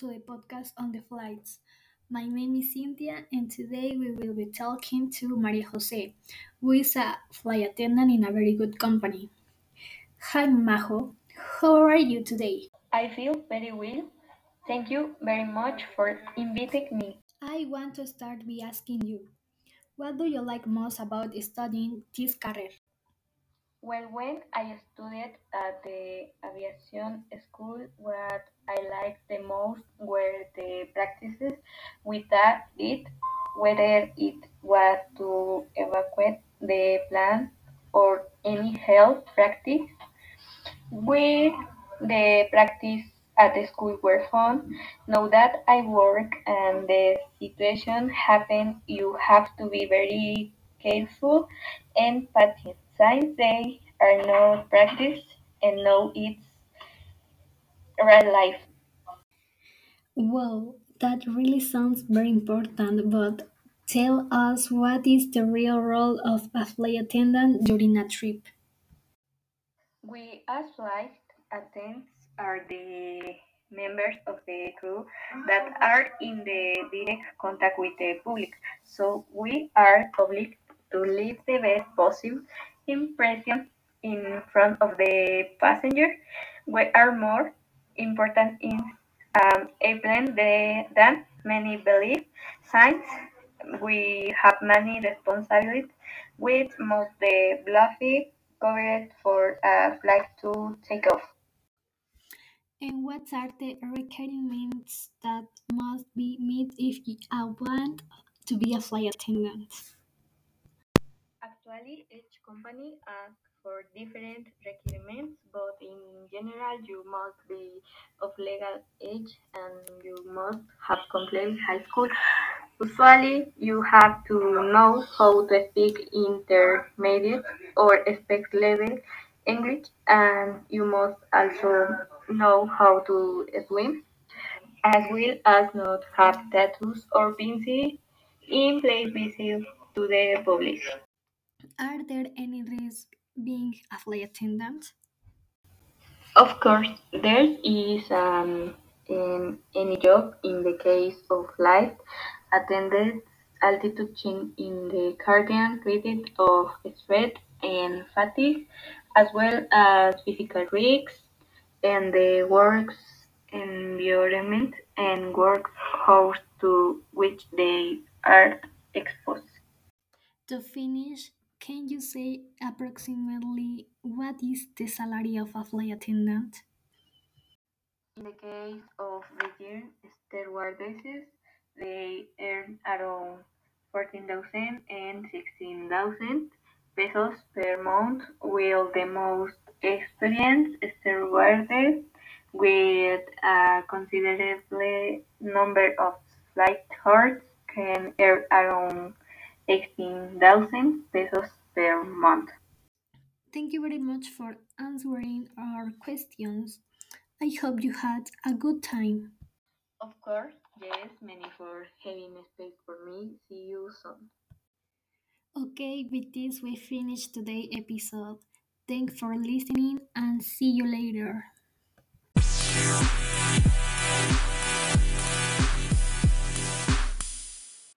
to the podcast on the flights. My name is Cynthia, and today we will be talking to Maria Jose, who is a flight attendant in a very good company. Hi, Majo. How are you today? I feel very well. Thank you very much for inviting me. I want to start by asking you, what do you like most about studying this career? Well, when I studied at the aviation school, what I liked the most were the practices without it, whether it was to evacuate the plane or any health practice. With the practice at the school were fun. Now that I work and the situation happen, you have to be very careful and patient. Since they are not practice and know it's real life. Well, that really sounds very important, but tell us what is the real role of a flight attendant during a trip? We as flight attendants are the members of the crew that are in the direct contact with the public. So we are public to leave the best possible impression in front of the passenger. We are more important in um, airplane than many believe. Since we have many responsibilities with most the bluffy covered for a flight to take off. And what are the requirements that must be met if you want to be a flight attendant? Each company asks for different requirements, but in general, you must be of legal age and you must have completed high school. Usually, you have to know how to speak intermediate or expert level English, and you must also know how to swim, as well as not have tattoos or piercings in place visible to the public. Are there any risks being a flight attendant? Of course, there is um, in any job in the case of flight attendants altitude change in the cardiac rhythm of sweat and fatigue, as well as physical risks and the work environment and work hours to which they are exposed. To finish, can you say approximately what is the salary of a flight attendant? In the case of Regir stewardesses, they earn around 14,000 and 16,000 pesos per month, while the most experienced stewardess with a considerable number of flight hours can earn around 18,000 pesos per month. Thank you very much for answering our questions. I hope you had a good time. Of course, yes, many for having space for me. See you soon. Okay, with this we finish today's episode. Thanks for listening and see you later.